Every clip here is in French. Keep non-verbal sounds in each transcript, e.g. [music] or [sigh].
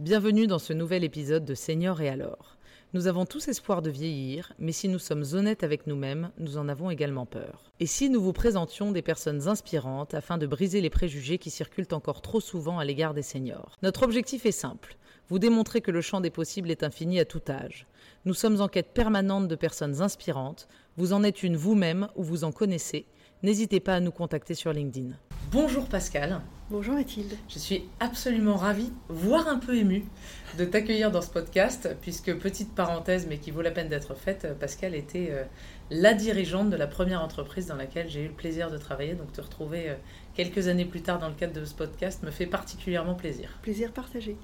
Bienvenue dans ce nouvel épisode de Seigneur et alors. Nous avons tous espoir de vieillir, mais si nous sommes honnêtes avec nous-mêmes, nous en avons également peur. Et si nous vous présentions des personnes inspirantes afin de briser les préjugés qui circulent encore trop souvent à l'égard des seniors? Notre objectif est simple, vous démontrer que le champ des possibles est infini à tout âge. Nous sommes en quête permanente de personnes inspirantes, vous en êtes une vous-même ou vous en connaissez, n'hésitez pas à nous contacter sur LinkedIn. Bonjour Pascal. Bonjour Mathilde. Je suis absolument ravie, voire un peu émue, de t'accueillir dans ce podcast, puisque petite parenthèse, mais qui vaut la peine d'être faite, Pascal était euh, la dirigeante de la première entreprise dans laquelle j'ai eu le plaisir de travailler. Donc te retrouver euh, quelques années plus tard dans le cadre de ce podcast me fait particulièrement plaisir. Plaisir partagé.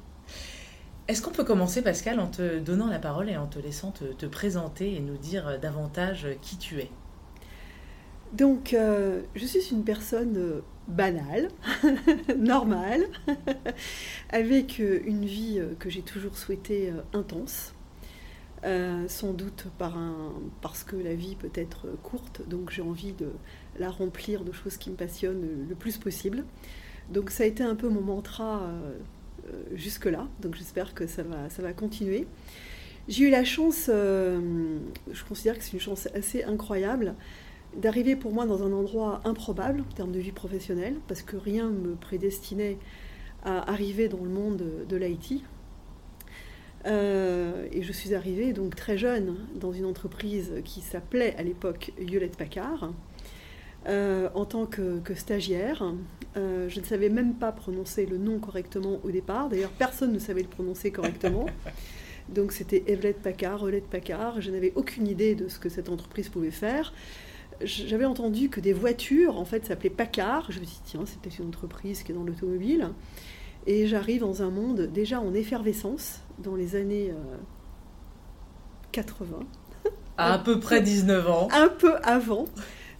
Est-ce qu'on peut commencer, Pascal, en te donnant la parole et en te laissant te, présenter et nous dire euh, davantage qui tu es? Donc, je suis une personne banal, [laughs] normal, [laughs] avec euh, une vie euh, que j'ai toujours souhaité euh, intense. sans doute parce que la vie peut être courte, donc j'ai envie de la remplir de choses qui me passionnent le plus possible. Donc ça a été un peu mon mantra jusque-là, donc j'espère que ça va, ça va continuer. J'ai eu la chance, je considère que c'est une chance assez incroyable, d'arriver pour moi dans un endroit improbable en termes de vie professionnelle, parce que rien ne me prédestinait à arriver dans le monde de l'IT. Euh, et je suis arrivée donc très jeune dans une entreprise qui s'appelait à l'époque Hewlett Packard. Euh, en tant que, stagiaire. Euh, je ne savais même pas prononcer le nom correctement au départ. D'ailleurs, personne ne savait le prononcer correctement. [laughs] Donc c'était Hewlett Packard, Hewlett Packard. Je n'avais aucune idée de ce que cette entreprise pouvait faire j'avais entendu que des voitures, en fait, s'appelaient Packard. Je me suis dit, tiens, c'est peut-être une entreprise qui est dans l'automobile. Et j'arrive dans un monde déjà en effervescence, dans les années 80. Euh, à, peu près 19 ans. Un peu avant.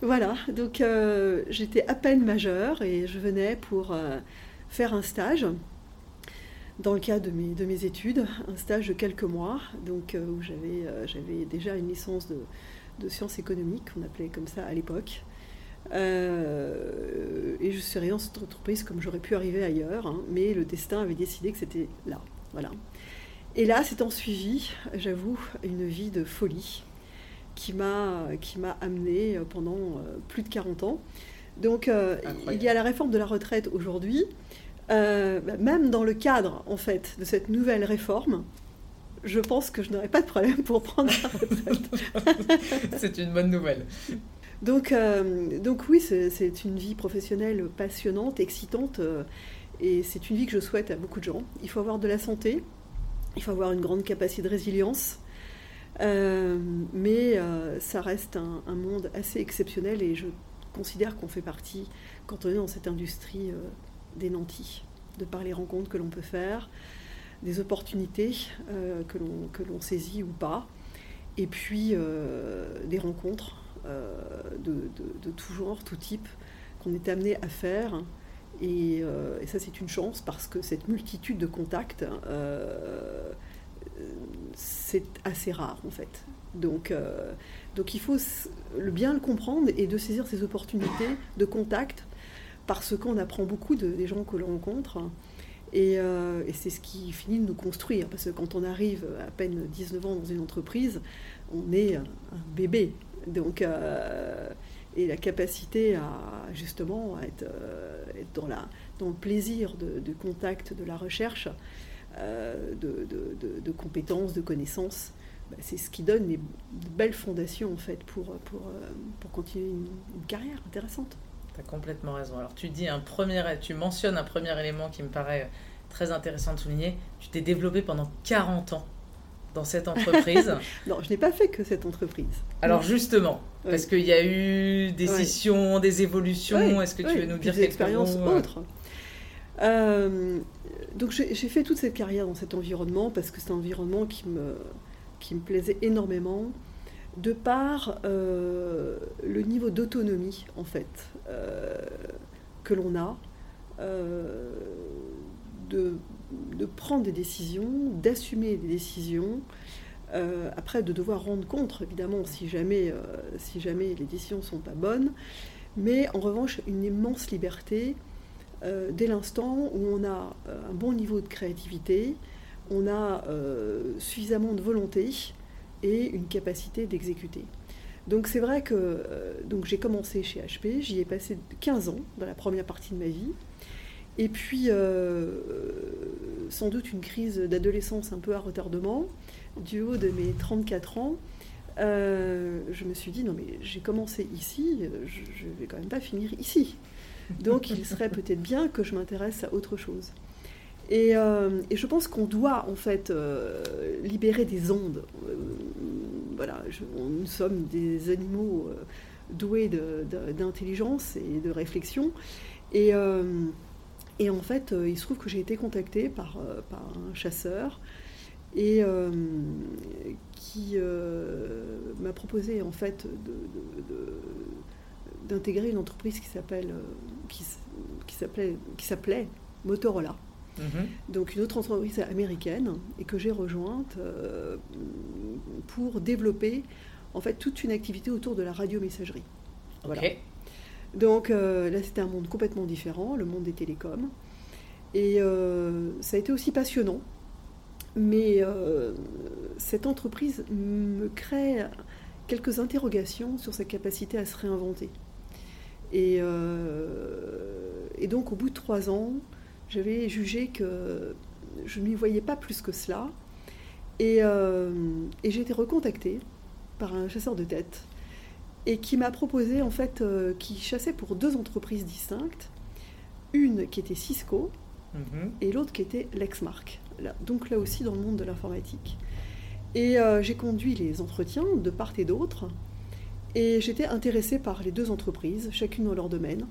Voilà, donc euh, j'étais à peine majeure et je venais pour euh, faire un stage dans le cadre de mes, de mes études, un stage de quelques mois, donc où j'avais déjà une licence de, de sciences économiques, qu'on appelait comme ça à l'époque. Euh, et je suis arrivée dans cette entreprise comme j'aurais pu arriver ailleurs, hein, mais le destin avait décidé que c'était là. Voilà. Et là, c'est en suivi, j'avoue, une vie de folie qui m'a qui m'a amené pendant euh, plus de 40 ans. Donc, euh, il y a la réforme de la retraite aujourd'hui. même dans le cadre, en fait, de cette nouvelle réforme, je pense que je n'aurai pas de problème pour prendre la retraite. [laughs] c'est une bonne nouvelle. Donc, euh, donc oui, c'est une vie professionnelle passionnante, excitante, euh, et c'est une vie que je souhaite à beaucoup de gens. Il faut avoir de la santé, il faut avoir une grande capacité de résilience, euh, mais ça reste un, un, monde assez exceptionnel, et je considère qu'on fait partie, quand on est dans cette industrie, des nantis, de par les rencontres que l'on peut faire, des opportunités euh, que l'on saisit ou pas, et puis euh, des rencontres euh, de, de, tout genre, tout type, qu'on est amené à faire. Et, ça, c'est une chance parce que cette multitude de contacts, c'est assez rare en fait. Donc, donc il faut bien le comprendre et de saisir ces opportunités de contact parce qu'on apprend beaucoup des gens que l'on rencontre. Euh, et, c'est ce qui finit de nous construire, parce que quand on arrive à peine 19 ans dans une entreprise, on est un, bébé. Donc, euh, et la capacité à justement être, euh, dans, la, dans le plaisir de, contact, de la recherche, de, compétences, de connaissances, bah, c'est ce qui donne les belles fondations en fait pour, pour, pour continuer une carrière intéressante. Tu as complètement raison. Alors tu dis un premier, tu mentionnes un premier élément qui me paraît très intéressant de souligner. Tu t'es développé pendant 40 ans dans cette entreprise. [laughs] non, je n'ai pas fait que cette entreprise. Alors justement, parce qu'il y a eu des sessions, des évolutions, est-ce que tu veux nous dire des expériences euh autres euh, Donc j'ai fait toute cette carrière dans cet environnement parce que c'est un environnement qui me, qui me plaisait énormément de par euh, le niveau d'autonomie en fait que l'on a de, prendre des décisions, d'assumer des décisions, euh, après de devoir rendre compte, évidemment, si jamais, euh, si jamais les décisions ne sont pas bonnes, mais en revanche, une immense liberté euh, dès l'instant où on a un bon niveau de créativité, on a suffisamment de volonté et une capacité d'exécuter. Donc c'est vrai que donc j'ai commencé chez HP, j'y ai passé 15 ans dans la première partie de ma vie. Et puis, sans doute une crise d'adolescence un peu à retardement, du haut de mes 34 ans, euh, je me suis dit, non mais j'ai commencé ici, je ne vais quand même pas finir ici. Donc il serait peut-être bien que je m'intéresse à autre chose. Et, euh, je pense qu'on doit en fait euh, libérer des ondes. voilà, nous sommes des animaux doués d'intelligence et de réflexion. Et, et en fait, il se trouve que j'ai été contactée par, un chasseur et euh, qui euh, m'a proposé en fait d'intégrer une entreprise qui s'appelle euh, qui s'appelait Motorola. Mhm. Donc une autre entreprise américaine et que j'ai rejointe pour développer en fait toute une activité autour de la radiomessagerie. Voilà. Donc là c'était un monde complètement différent, le monde des télécoms. Et ça a été aussi passionnant mais euh, cette entreprise me crée quelques interrogations sur sa capacité à se réinventer. Et, euh, donc au bout de trois ans, j'avais jugé que je ne m'y voyais pas plus que cela. Et, euh, et j'ai été recontactée par un chasseur de tête et qui m'a proposé, en fait, qui chassait pour deux entreprises distinctes. Une qui était Cisco mhm. et l'autre qui était Lexmark donc là aussi dans le monde de l'informatique. Et euh, j'ai conduit les entretiens de part et d'autre, et j'étais intéressée par les deux entreprises, chacune dans leur domaine.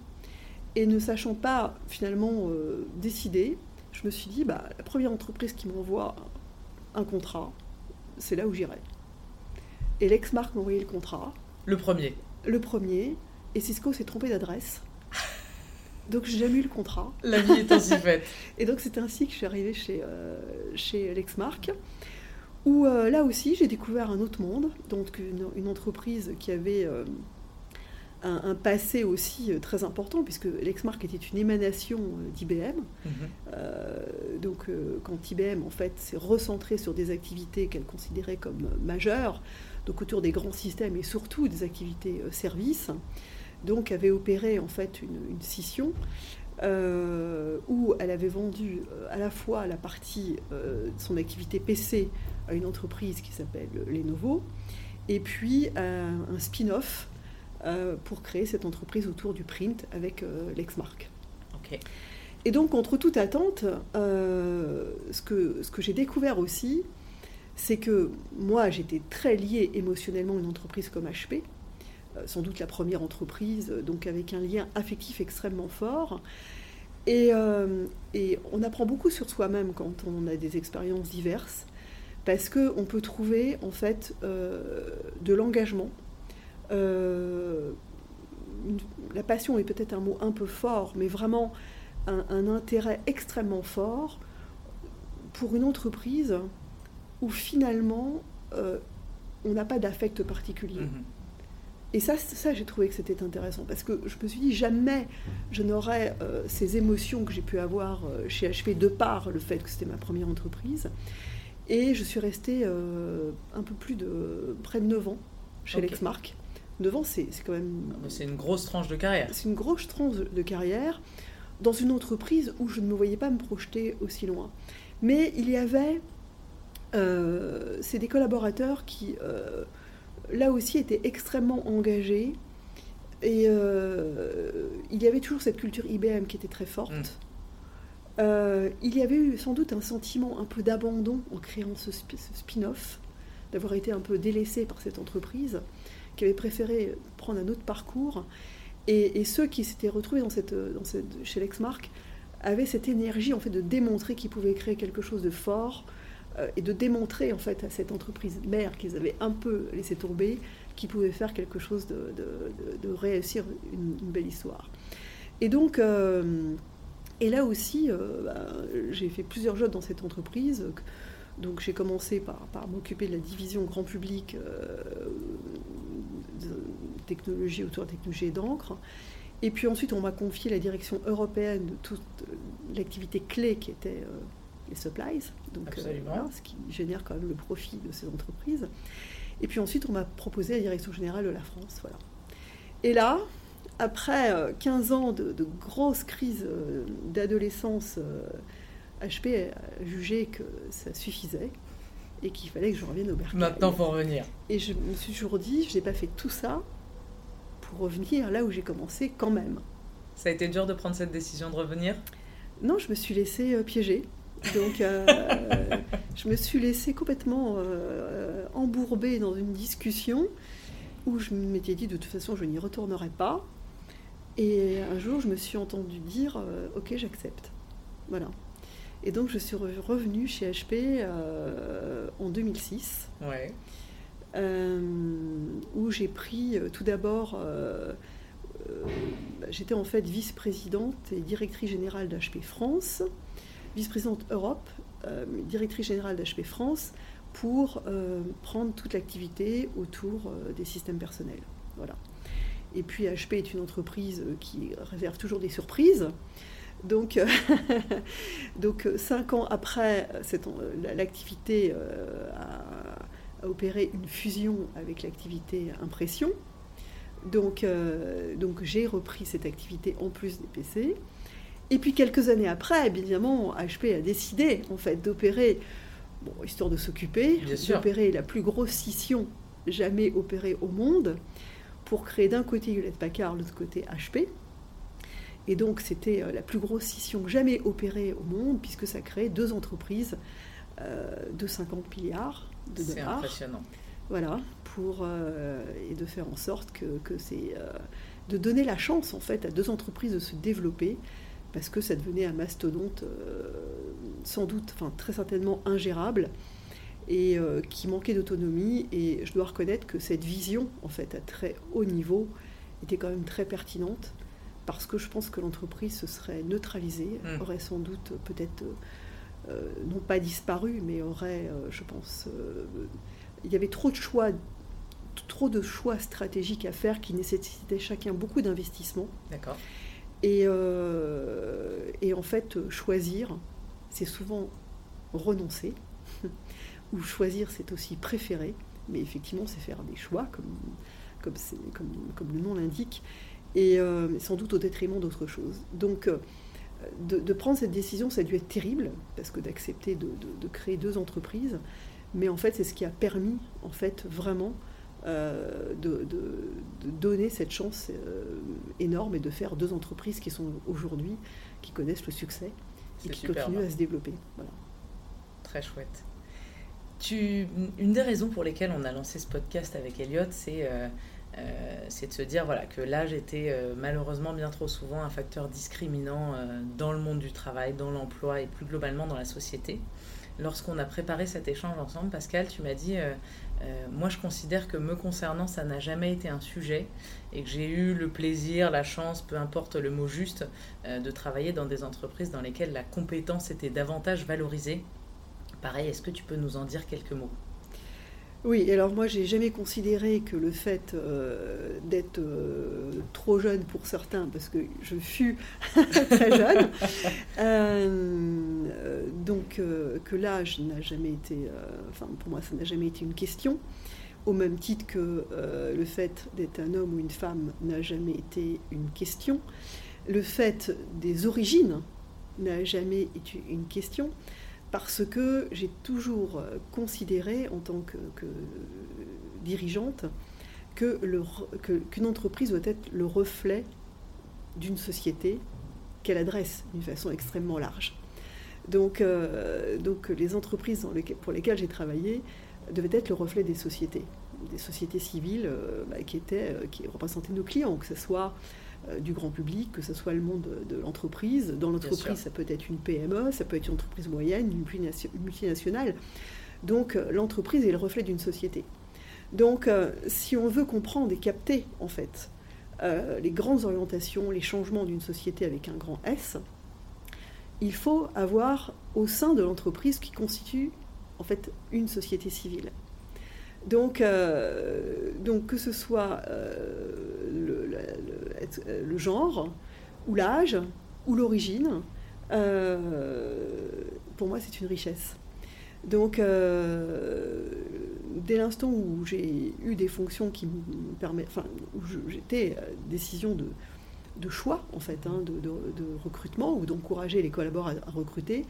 Et ne sachant pas finalement euh, décider, je me suis dit, bah, la première entreprise qui m'envoie un contrat, c'est là où j'irai. Et l'ex-marque m'a envoyé le contrat. Le premier. Le premier. Et Cisco s'est trompé d'adresse. [laughs] Donc j'ai jamais eu le contrat. La vie est ainsi faite. [laughs] et donc c'est ainsi que je suis arrivée chez, euh, chez Lexmark, où euh, là aussi j'ai découvert un autre monde, donc une, entreprise qui avait euh, un, passé aussi très important, puisque Lexmark était une émanation d'IBM. Mhm. donc quand IBM en fait s'est recentré sur des activités qu'elle considérait comme majeures, donc autour des grands systèmes et surtout des activités services, donc avait opéré en fait une, scission euh, où elle avait vendu euh, à la fois la partie euh, de son activité PC à une entreprise qui s'appelle Lenovo et puis un spin-off pour créer cette entreprise autour du print avec Lexmark. Et donc, contre toute attente, ce que, ce que j'ai découvert aussi, c'est que moi, j'étais très liée émotionnellement à une entreprise comme HP, euh, sans doute la première entreprise, euh, donc avec un lien affectif extrêmement fort. Et, euh, et on apprend beaucoup sur soi-même quand on a des expériences diverses, parce qu'on peut trouver en fait de l'engagement. La passion est peut-être un mot un peu fort, mais vraiment un, intérêt extrêmement fort pour une entreprise où finalement on n'a pas d'affect particulier. Mm-hmm. Et ça, ça j'ai trouvé que c'était intéressant parce que je me suis dit jamais je n'aurais euh, ces émotions que j'ai pu avoir euh, chez HP de par le fait que c'était ma première entreprise. Et je suis restée euh, un peu plus de près de 9 ans chez Lexmark. 9 ans, c'est quand même. C'est une grosse tranche de carrière. C'est une grosse tranche de carrière dans une entreprise où je ne me voyais pas me projeter aussi loin. Mais il y avait. c'est des collaborateurs qui là aussi était extrêmement engagé. Et euh, il y avait toujours cette culture IBM qui était très forte. Mm. Euh, il y avait eu sans doute un sentiment un peu d'abandon en créant ce, spin-off, d'avoir été un peu délaissé par cette entreprise, qui avait préféré prendre un autre parcours. Et, ceux qui s'étaient retrouvés chez Lexmark avaient cette énergie en fait de démontrer qu'ils pouvaient créer quelque chose de fort, euh, et de démontrer en fait à cette entreprise mère qu'ils avaient un peu laissé tomber qu'ils pouvaient faire quelque chose de, réussir une, belle histoire. Et donc, euh, et là aussi, euh, bah, j'ai fait plusieurs jobs dans cette entreprise. Donc j'ai commencé par, par m'occuper de la division grand public de technologie autour de technologie d'encre. Et puis ensuite, on m'a confié la direction européenne de toute l'activité clé qui était les supplies, donc, ce qui génère quand même le profit de ces entreprises. Et puis ensuite, on m'a proposé la direction générale de la France. Voilà. Et là, après 15 ans de, de grosses crises d'adolescence, HP a jugé que ça suffisait et qu'il fallait que je revienne au bercail. Maintenant, pour revenir. Et je me suis toujours dit, je n'ai pas fait tout ça pour revenir là où j'ai commencé quand même. Ça a été dur de prendre cette décision de revenir? Non, je me suis laissée euh, piéger. Donc, euh, [laughs] je me suis laissée complètement euh, embourber dans une discussion où je m'étais dit de toute façon, je n'y retournerai pas. Et un jour, je me suis entendue dire, ok, j'accepte. Voilà. Et donc, je suis revenue chez HP euh, en 2006. Euh, où j'ai pris euh, tout d'abord. J'étais en fait vice-présidente et directrice générale d'HP France, vice-présidente Europe, directrice générale d'HP France, pour prendre toute l'activité autour des systèmes personnels. Voilà. Et puis HP est une entreprise qui réserve toujours des surprises. Donc, euh, [laughs] donc euh, cinq ans après, l'activité euh, a, opéré une fusion avec l'activité impression. Donc, donc j'ai repris cette activité en plus des PC. Et puis quelques années après, évidemment, HP a décidé en fait d'opérer, bon, histoire de s'occuper, d'opérer la plus grosse scission jamais opérée au monde pour créer d'un côté Hewlett Packard, de l'autre côté HP. Et donc, c'était euh, la plus grosse scission jamais opérée au monde, puisque ça crée deux entreprises euh, de 50 milliards de dollars. C'est impressionnant. Voilà, pour, euh, et de faire en sorte que, que c'est. de donner la chance, en fait, à deux entreprises de se développer, parce que ça devenait un mastodonte sans doute, enfin, très certainement ingérable et qui manquait d'autonomie. Et je dois reconnaître que cette vision, en fait, à très haut niveau, était quand même très pertinente parce que je pense que l'entreprise se serait neutralisée, hmm. aurait sans doute peut-être, euh, euh, non pas disparu, mais aurait, euh, je pense, il y avait trop de choix, trop de choix stratégiques à faire qui nécessitaient chacun beaucoup d'investissement. D'accord. Et, et en fait, choisir, c'est souvent renoncer, [laughs] ou choisir, c'est aussi préférer, mais effectivement, c'est faire des choix, comme, comme, comme, comme le nom l'indique et euh, sans doute au détriment d'autres choses. Donc, euh, de, prendre cette décision, ça a dû être terrible, parce que d'accepter de, créer deux entreprises, mais en fait, c'est ce qui a permis, en fait, vraiment euh, de, donner cette chance énorme et de faire deux entreprises qui sont aujourd'hui, qui connaissent le succès et qui continuent à se développer. Voilà. Très chouette. Tu, une des raisons pour lesquelles on a lancé ce podcast avec Elliot, c'est c'est de se dire voilà, que l'âge était euh, malheureusement bien trop souvent un facteur discriminant euh, dans le monde du travail, dans l'emploi et plus globalement dans la société. Lorsqu'on a préparé cet échange ensemble, Pascal, tu m'as dit, moi je considère que me concernant, ça n'a jamais été un sujet et que j'ai eu le plaisir, la chance, peu importe le mot juste, de travailler dans des entreprises dans lesquelles la compétence était davantage valorisée. Pareil, est-ce que tu peux nous en dire quelques mots? Oui, alors moi j'ai jamais considéré que le fait euh, d'être euh, trop jeune pour certains, parce que je fus [laughs] très jeune, [laughs] euh, donc que l'âge n'a jamais été, enfin pour moi ça n'a jamais été une question, au même titre que le fait d'être un homme ou une femme n'a jamais été une question, le fait des origines n'a jamais été une question parce que j'ai toujours euh, considéré en tant que, dirigeante que qu'une entreprise doit être le reflet d'une société qu'elle adresse d'une façon extrêmement large. Donc, euh, donc les entreprises pour lesquelles j'ai travaillé devaient être le reflet des sociétés, des sociétés civiles euh, bah, qui, étaient, qui représentaient nos clients, que ce soit du grand public, que ce soit le monde de, l'entreprise. Dans l'entreprise, ça peut être une PME, ça peut être une entreprise moyenne, une multinationale. Donc euh, l'entreprise est le reflet d'une société. Donc euh, si on veut comprendre et capter en fait les grandes orientations, les changements d'une société avec un grand S, il faut avoir au sein de l'entreprise qui constitue en fait une société civile. Donc, donc que ce soit euh, le, genre, ou l'âge, ou l'origine, euh, pour moi, c'est une richesse. Donc, dès l'instant où j'ai eu des fonctions qui me permettent, enfin, où j'étais décision de, choix, en fait, hein, de, recrutement ou d'encourager les collaborateurs à, recruter,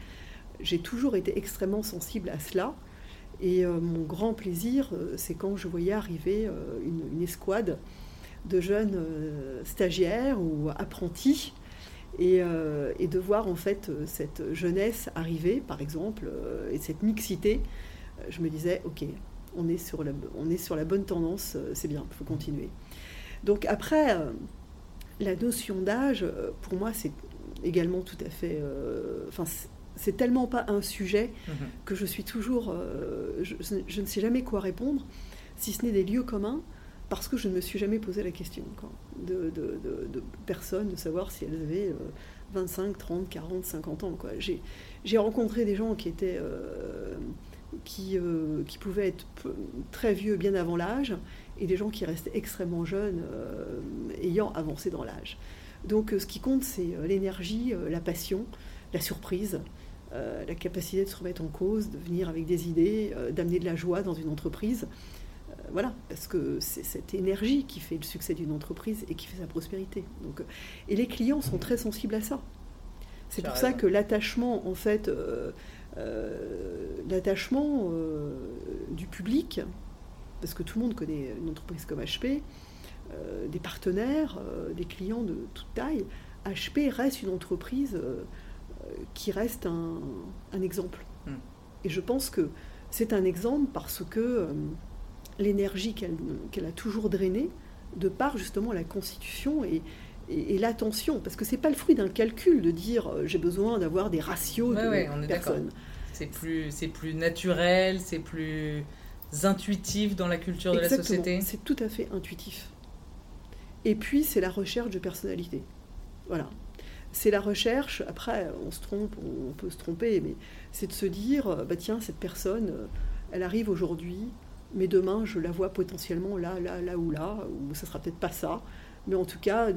j'ai toujours été extrêmement sensible à cela. Et euh, mon grand plaisir, euh, c'est quand je voyais arriver euh, une, escouade de jeunes stagiaires ou apprentis et, de voir en fait cette jeunesse arriver, par exemple, et cette mixité. je me disais, ok, on est sur la, on est sur la bonne tendance, c'est bien, il faut continuer. Donc après, la notion d'âge, euh, pour moi, c'est également tout à fait. Euh, enfin, c'est tellement pas un sujet mhm. que je suis toujours. Euh, je, ne sais jamais quoi répondre, si ce n'est des lieux communs, parce que je ne me suis jamais posé la question de, personnes, de savoir si elles avaient 25, 30, 40, 50 ans. J'ai rencontré des gens qui étaient. qui, qui pouvaient être très vieux bien avant l'âge et des gens qui restent extrêmement jeunes, euh, ayant avancé dans l'âge. Donc euh, ce qui compte, c'est euh, l'énergie, la passion, la surprise, la capacité de se remettre en cause, de venir avec des idées, d'amener de la joie dans une entreprise. Voilà, parce que c'est cette énergie qui fait le succès d'une entreprise et qui fait sa prospérité. Donc, et les clients sont très sensibles à ça. C'est pour ça que l'attachement, en fait, l'attachement du public parce que tout le monde connaît une entreprise comme HP, euh, des partenaires, euh, des clients de toute taille. HP reste une entreprise euh, qui reste un, exemple. Hmm. Et je pense que c'est un exemple parce que l'énergie qu'elle a toujours drainée, de par justement la constitution et, et, l'attention, parce que c'est pas le fruit d'un calcul de dire j'ai besoin d'avoir des ratios de personnes. C'est plus, plus naturel, c'est plus intuitifs dans la culture de la société C'est tout à fait intuitif. Et puis, c'est la recherche de personnalité. Voilà. C'est la recherche, après, on se trompe, on peut se tromper, mais c'est de se dire, euh, bah tiens, cette personne, euh, elle arrive aujourd'hui, mais demain, je la vois potentiellement là, là, là ou là, ou ça sera peut-être pas ça, mais en tout cas,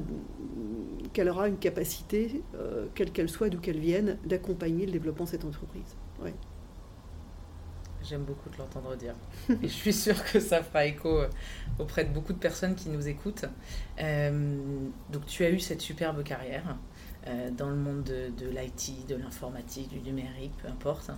qu'elle aura une capacité, euh, quelle qu'elle soit, d'où qu'elle vienne, d'accompagner le développement de cette entreprise. J'aime beaucoup de l'entendre dire. Et je suis sûre que ça fera écho euh, auprès de beaucoup de personnes qui nous écoutent. Euh, donc tu as eu cette superbe carrière euh, dans le monde de, l'IT, de l'informatique, du numérique, peu importe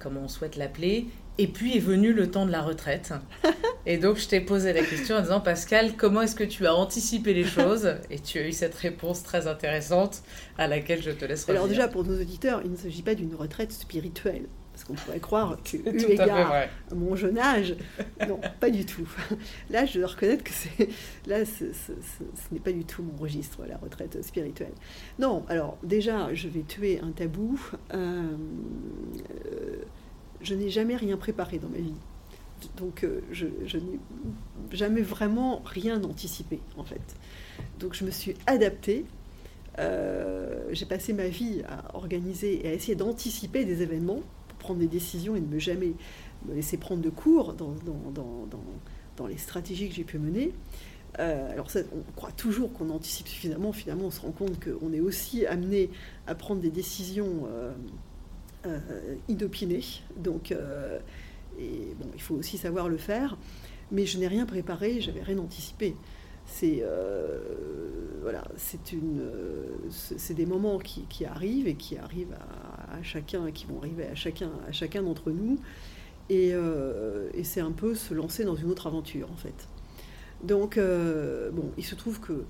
comment on souhaite l'appeler. Et puis est venu le temps de la retraite. [laughs] Et donc je t'ai posé la question en disant Pascal, comment est-ce que tu as anticipé les choses? Et tu as eu cette réponse très intéressante à laquelle je te laisse revenir. Alors déjà pour nos auditeurs, il ne s'agit pas d'une retraite spirituelle. Parce qu'on pourrait croire que, eu égard à, mon jeune âge, non, pas du tout. Là, je dois reconnaître que c'est, là, ce n'est pas du tout mon registre, la retraite spirituelle. Non, alors déjà, je vais tuer un tabou. Euh, je n'ai jamais rien préparé dans ma vie. Donc, euh, je, n'ai jamais vraiment rien anticipé, en fait. Donc, je me suis adaptée. Euh, j'ai passé ma vie à organiser et à essayer d'anticiper des événements prendre des décisions et ne me jamais me laisser prendre de cours dans, dans, dans, les stratégies que j'ai pu mener. Euh, alors ça, on croit toujours qu'on anticipe suffisamment, finalement on se rend compte qu'on est aussi amené à prendre des décisions euh, euh, inopinées. Donc, et bon, il faut aussi savoir le faire. Mais je n'ai rien préparé, j'avais rien anticipé c'est euh, voilà, c'est une, c'est des moments qui, arrivent et qui arrivent à, chacun, qui vont arriver à chacun, à chacun d'entre nous, et, euh, et c'est un peu se lancer dans une autre aventure en fait. Donc euh, bon, il se trouve que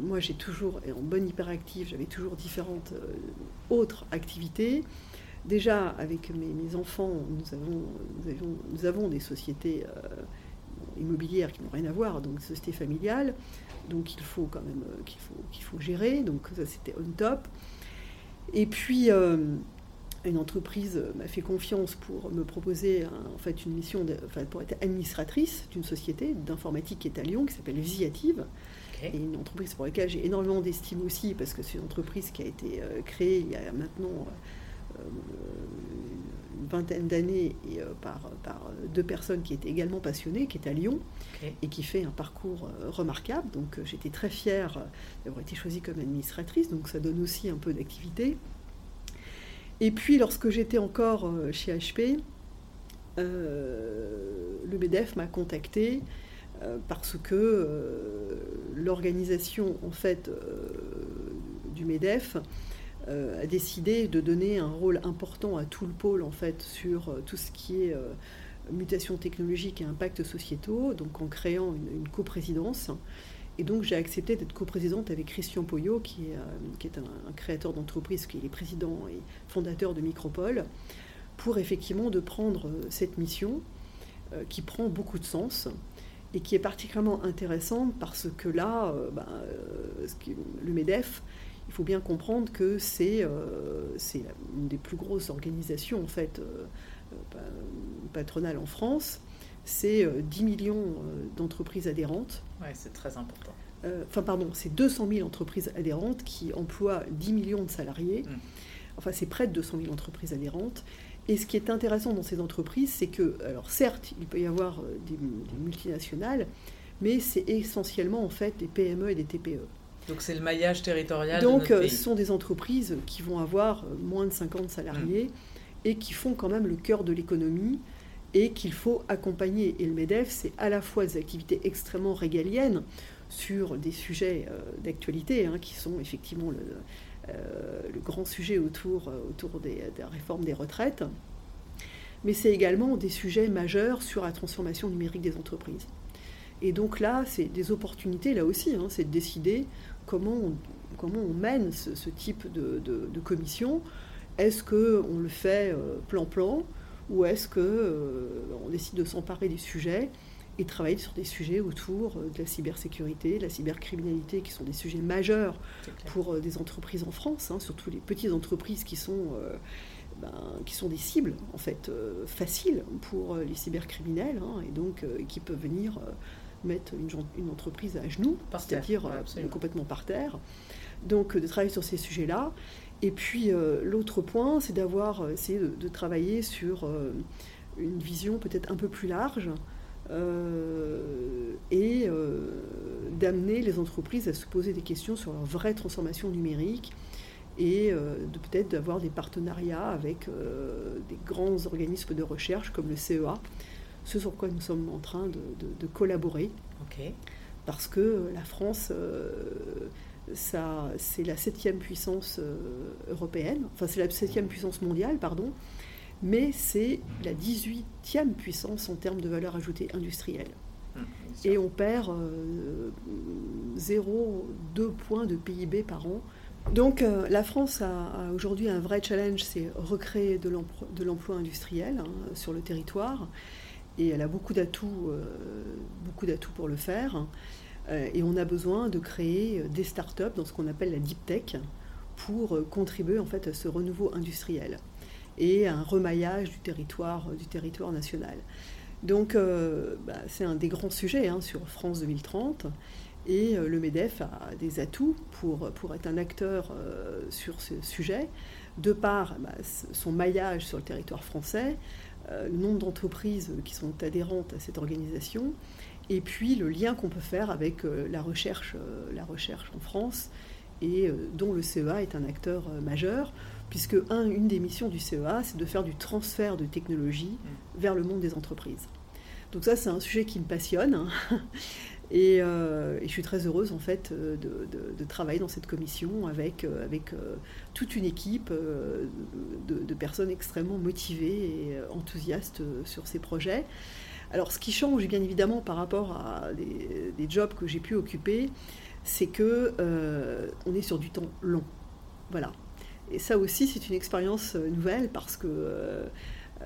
moi j'ai toujours, et en bonne hyperactive, j'avais toujours différentes autres activités. Déjà avec mes, enfants, nous avons, nous avons, nous avons des sociétés immobilières qui n'ont rien à voir, donc société familiale, donc il faut quand même euh, qu'il faut, qu'il faut gérer, donc ça c'était on top. Et puis euh, une entreprise m'a fait confiance pour me proposer en fait une mission enfin, pour être administratrice d'une société d'informatique qui est à Lyon qui s'appelle Visiative. Et une entreprise pour laquelle j'ai énormément d'estime aussi parce que c'est une entreprise qui a été euh, créée il y a maintenant une vingtaine d'années euh, par, par deux personnes qui étaient également passionnées, qui est à Lyon et qui fait un parcours euh, remarquable. Donc euh, j'étais très fière d'avoir été choisie comme administratrice, donc ça donne aussi un peu d'activité. Et puis, lorsque j'étais encore chez HP, le MEDEF m'a contacté parce que l'organisation en fait du MEDEF a décidé de donner un rôle important à tout le pôle en fait sur tout ce qui est mutation technologique et impact sociétaux, donc en créant une, coprésidence. Et donc j'ai accepté d'être coprésidente avec Christian Poyot, qui est, euh, qui est un, créateur d'entreprise, qui est président et fondateur de Micropole, pour effectivement de prendre euh, cette mission euh, qui prend beaucoup de sens et qui est particulièrement intéressante parce que là, ben, le MEDEF, il faut bien comprendre que c'est une des plus grosses organisations en fait patronale en France, c'est 10 euh, millions euh, d'entreprises adhérentes. Oui, c'est très important. Euh, enfin, pardon, c'est 200 000 entreprises adhérentes qui emploient 10 millions de salariés. Mmh. Enfin, c'est près de 200 000 entreprises adhérentes. Et ce qui est intéressant dans ces entreprises, c'est que, alors certes, il peut y avoir des, multinationales, mais c'est essentiellement en fait des PME et des TPE. Donc c'est le maillage territorial. Donc de notre ce sont des entreprises qui vont avoir moins de 50 salariés. Mmh et qui font quand même le cœur de l'économie et qu'il faut accompagner. Et le MEDEF, c'est à la fois des activités extrêmement régaliennes sur des sujets euh, d'actualité, hein, qui sont effectivement le, euh, grand sujet autour, euh, autour des, des, réformes des retraites, mais c'est également des sujets majeurs sur la transformation numérique des entreprises. Et donc là, c'est des opportunités, là aussi, hein, c'est de décider comment on, comment on mène ce, type de, de, de commission. Est-ce qu'on le fait plan-plan euh, ou est-ce qu'on euh, décide de s'emparer des sujets et travailler sur des sujets autour euh, de la cybersécurité, de la cybercriminalité, qui sont des sujets majeurs pour des entreprises en France, hein, surtout les petites entreprises qui sont, ben, qui sont des cibles en fait faciles pour les cybercriminels hein, et donc qui peuvent venir mettre une, entreprise à genoux, c'est-à-dire complètement par terre. Donc de travailler sur ces sujets-là et puis euh, l'autre point, c'est d'avoir euh, essayé de, travailler sur euh, une vision peut-être un peu plus large et d'amener les entreprises à se poser des questions sur leur vraie transformation numérique et de peut-être d'avoir des partenariats avec des grands organismes de recherche comme le CEA, ce sur quoi nous sommes en train de, collaborer. Parce que la France c'est la septième puissance euh, européenne, enfin c'est la septième puissance mondiale, pardon, mais c'est la 18e puissance en termes de valeur ajoutée industrielle. Hum, Et on perd 0,2 euh, points de PIB par an. Donc euh, la France a, aujourd'hui un vrai challenge, c'est recréer de l'emploi industriel hein, sur le territoire. Et elle a beaucoup d'atouts, beaucoup d'atouts pour le faire. Euh, et on a besoin de créer euh, des startups dans ce qu'on appelle la deep tech pour euh, contribuer en fait à ce renouveau industriel et à un remaillage du territoire, du territoire national. Donc bah, c'est un des grands sujets hein, sur France 2030 et le MEDEF a des atouts pour, pour être un acteur sur ce sujet, de par bah, son maillage sur le territoire français, le nombre d'entreprises qui sont adhérentes à cette organisation et puis le lien qu'on peut faire avec euh, la, recherche, euh, la recherche en France, et euh, dont le CEA est un acteur majeur, puisque un, une des missions du CEA, c'est de faire du transfert de technologie mm. vers le monde des entreprises. Donc ça, c'est un sujet qui me passionne. Hein. Et, je suis très heureuse en fait de, travailler dans cette commission avec, avec toute une équipe de, personnes extrêmement motivées et enthousiastes sur ces projets. Alors ce qui change bien évidemment par rapport à des, jobs que j'ai pu occuper, c'est que euh, on est sur du temps long. Voilà. Et ça aussi c'est une expérience euh, nouvelle parce que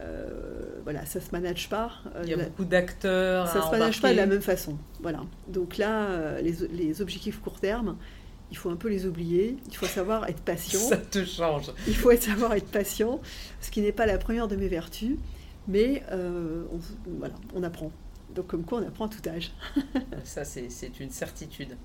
euh, voilà, ça se manage pas. Il y a beaucoup d'acteurs. Ça se manage pas de la même façon. Voilà. Donc là, les, les, objectifs court terme, il faut un peu les oublier. Il faut savoir être patient. Ça te change. Il faut savoir être patient, ce qui n'est pas la première de mes vertus. Mais euh, on, voilà, on apprend. Donc comme quoi on apprend à tout âge. Ça, c'est une certitude.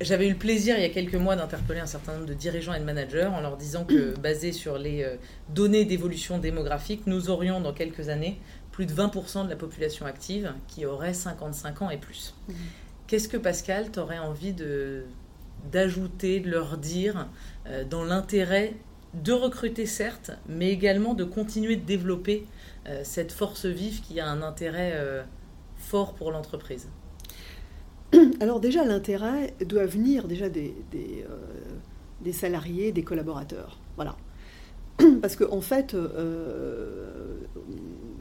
J'avais eu le plaisir il y a quelques mois d'interpeller un certain nombre de dirigeants et de managers en leur disant que, [clears throat] basé sur les euh, données d'évolution démographique, nous aurions dans quelques années plus de 20% de la population active qui aurait 55 ans et plus. Mmh. Qu'est-ce que Pascal, tu aurais envie d'ajouter, de leur dire euh, dans l'intérêt de recruter certes, mais également de continuer de développer cette force vive qui a un intérêt fort pour l'entreprise? [clears throat] Alors déjà, l'intérêt doit venir déjà des, des, salariés, des collaborateurs. Voilà. [clears throat] Parce qu'en en fait,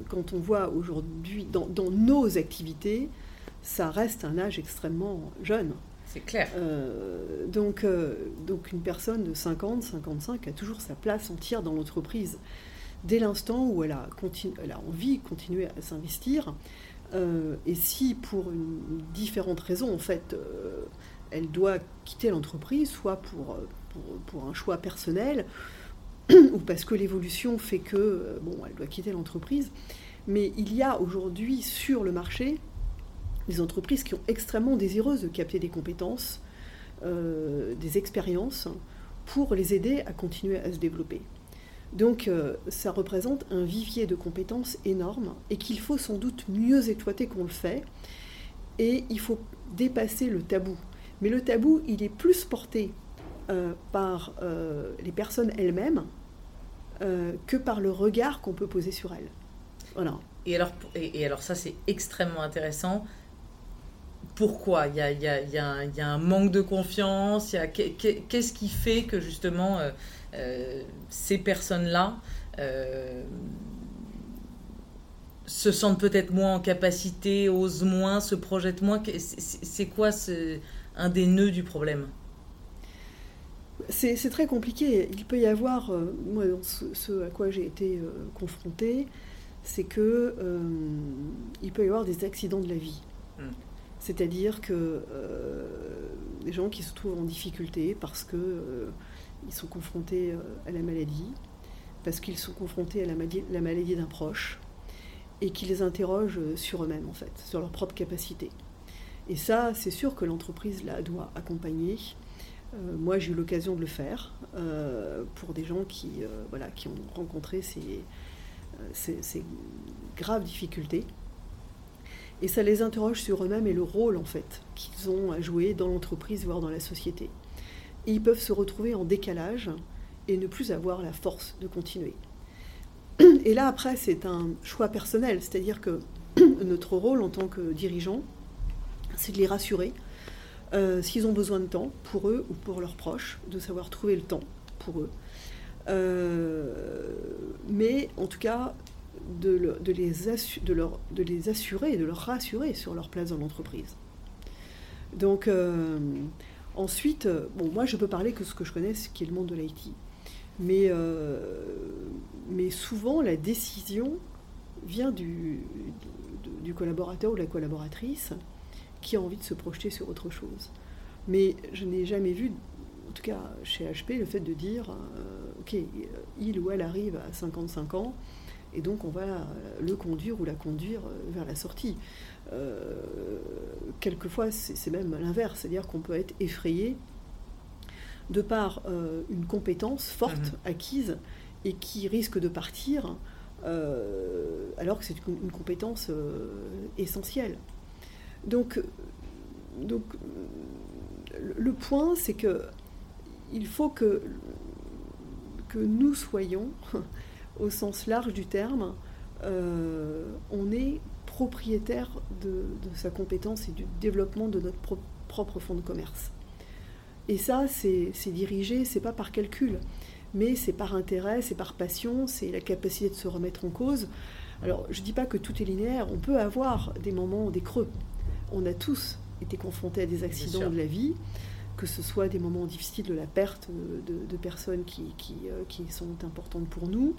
quand on voit aujourd'hui dans, nos activités, ça reste un âge extrêmement jeune. C'est clair. Euh, donc, euh, donc une personne de 50, 55 a toujours sa place entière dans l'entreprise. Dès l'instant où elle a, elle a envie de continuer à s'investir, euh, et si pour une différente raison, en fait, elle doit quitter l'entreprise, soit pour, pour, un choix personnel, [clears throat] ou parce que l'évolution fait que, bon, elle doit quitter l'entreprise, mais il y a aujourd'hui sur le marché des entreprises qui sont extrêmement désireuses de capter des compétences, euh, des expériences, pour les aider à continuer à se développer. Donc euh, ça représente un vivier de compétences énorme et qu'il faut sans doute mieux exploiter qu'on le fait. Et il faut dépasser le tabou. Mais le tabou, il est plus porté euh, par les personnes elles-mêmes que par le regard qu'on peut poser sur elles. Et alors, et, alors ça, c'est extrêmement intéressant. Pourquoi? Il y, a, il, y a, un manque de confiance? Qu'est-ce qui fait que justement euh, euh, ces personnes-là euh, se sentent peut-être moins en capacité, osent moins, se projettent moins C'est quoi ce, un des nœuds du problème? C'est très compliqué. Il peut y avoir, moi, ce, à quoi j'ai été confrontée, c'est que euh, il peut y avoir des accidents de la vie. Hmm. C'est-à-dire que euh, des gens qui se trouvent en difficulté parce que euh, ils sont confrontés à la maladie, parce qu'ils sont confrontés à la maladie, la maladie d'un proche, et qui les interrogent sur eux-mêmes en fait, sur leur propre capacité. Et ça, c'est sûr que l'entreprise là doit accompagner. moi, j'ai eu l'occasion de le faire pour des gens qui, voilà, qui ont rencontré ces, ces, graves difficultés. Et ça les interroge sur eux-mêmes et le rôle en fait qu'ils ont à jouer dans l'entreprise, voire dans la société. Ils peuvent se retrouver en décalage et ne plus avoir la force de continuer. Et là, après, c'est un choix personnel, c'est-à-dire que [clears throat] notre rôle en tant que dirigeant, c'est de les rassurer euh, s'ils ont besoin de temps pour eux ou pour leurs proches, de savoir trouver le temps pour eux, euh, mais en tout cas, de, les de, leur, de les assurer de leur rassurer sur leur place dans l'entreprise. Donc, euh, ensuite, bon, moi je peux parler que ce que je connais, ce qui est le monde de l'IT. Mais, euh, mais souvent, la décision vient du, du, collaborateur ou de la collaboratrice qui a envie de se projeter sur autre chose. Mais je n'ai jamais vu en tout cas chez HP, le fait de dire, euh, ok, il ou elle arrive à 55 ans, et donc on va le conduire ou la conduire euh, vers la sortie. Euh, quelquefois, c'est même l'inverse, c'est-à-dire qu'on peut être effrayé de par une compétence forte mhm. acquise et qui risque de partir alors que c'est une, compétence essentielle. Donc, donc le point, c'est que il faut que, que nous soyons, [laughs] au sens large du terme, euh, on est propriétaire de, sa compétence et du développement de notre propre fonds de commerce. Et ça, c'est dirigé, c'est pas par calcul, mais c'est par intérêt, c'est par passion, c'est la capacité de se remettre en cause. Alors, je ne dis pas que tout est linéaire, on peut avoir des moments, des creux. On a tous été confrontés à des accidents de la vie que ce soit des moments difficiles de la perte de, personnes qui, euh, qui, sont importantes pour nous,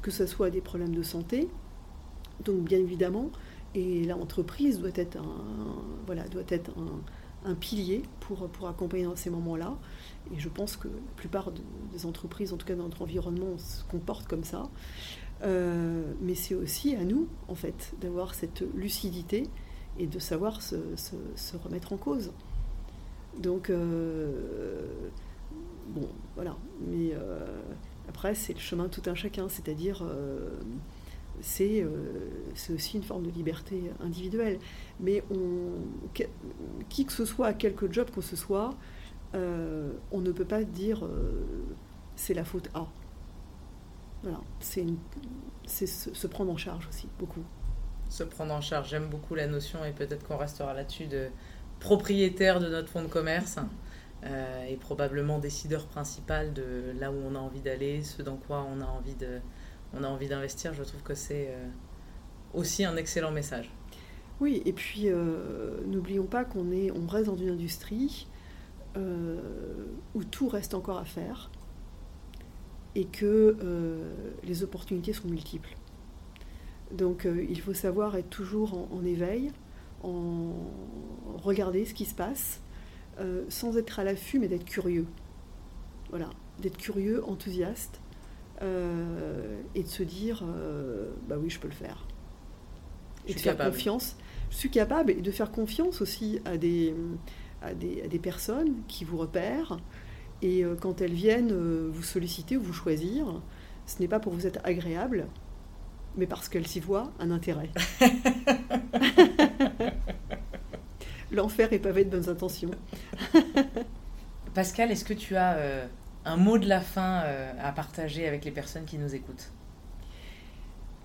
que ce soit des problèmes de santé. Donc bien évidemment, et l'entreprise doit être un, voilà, doit être un, pilier pour, pour accompagner dans ces moments-là. Et je pense que la plupart des entreprises, en tout cas dans notre environnement, se comportent comme ça. Euh, mais c'est aussi à nous, en fait, d'avoir cette lucidité et de savoir se, remettre en cause. Donc, euh, bon, voilà. Mais euh, après, c'est le chemin tout un chacun, c'est-à-dire c'est aussi une forme de liberté individuelle. Mais qui que ce soit, quelque job que ce soit, on ne peut pas dire c'est la faute A. Voilà, c'est se, prendre en charge aussi, beaucoup. Se prendre en charge, j'aime beaucoup la notion et peut-être qu'on restera là-dessus de propriétaire de notre fonds de commerce euh, et probablement décideur principal de là où on a envie d'aller, ce dans quoi on a envie de, on a envie d'investir. Je trouve que c'est euh, aussi un excellent message. Oui, et puis euh, n'oublions pas qu'on est, on reste dans une industrie où tout reste encore à faire et que les opportunités sont multiples. Donc il faut savoir être toujours en, éveil, en regarder ce qui se passe, euh, sans être à l'affût, mais d'être curieux. Voilà, d'être curieux, enthousiaste, euh, et de se dire, euh, bah oui, je peux le faire. Et de faire confiance. Je suis capable, et de faire confiance aussi à des, à des, à des personnes qui vous repèrent, et quand elles viennent vous solliciter ou vous choisir, ce n'est pas pour vous être agréable, mais parce qu'elles s'y voient un intérêt. [laughs] L'enfer est pavé de bonnes intentions. Pascal, est-ce que tu as euh, un mot de la fin euh, à partager avec les personnes qui nous écoutent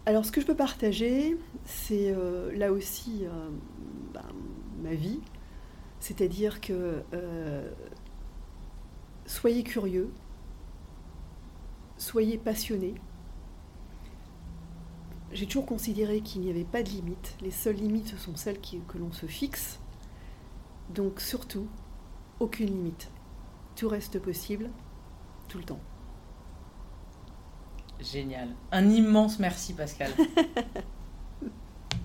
Alors, ce que je peux partager, c'est euh, là aussi ben, ma vie. C'est-à-dire que soyez curieux, soyez passionnés. J'ai toujours considéré qu'il n'y avait pas de limites. Les seules limites, ce sont celles que l'on se fixe. Donc surtout, aucune limite. Tout reste possible, tout le temps. Génial. Un immense merci Pascal. [laughs]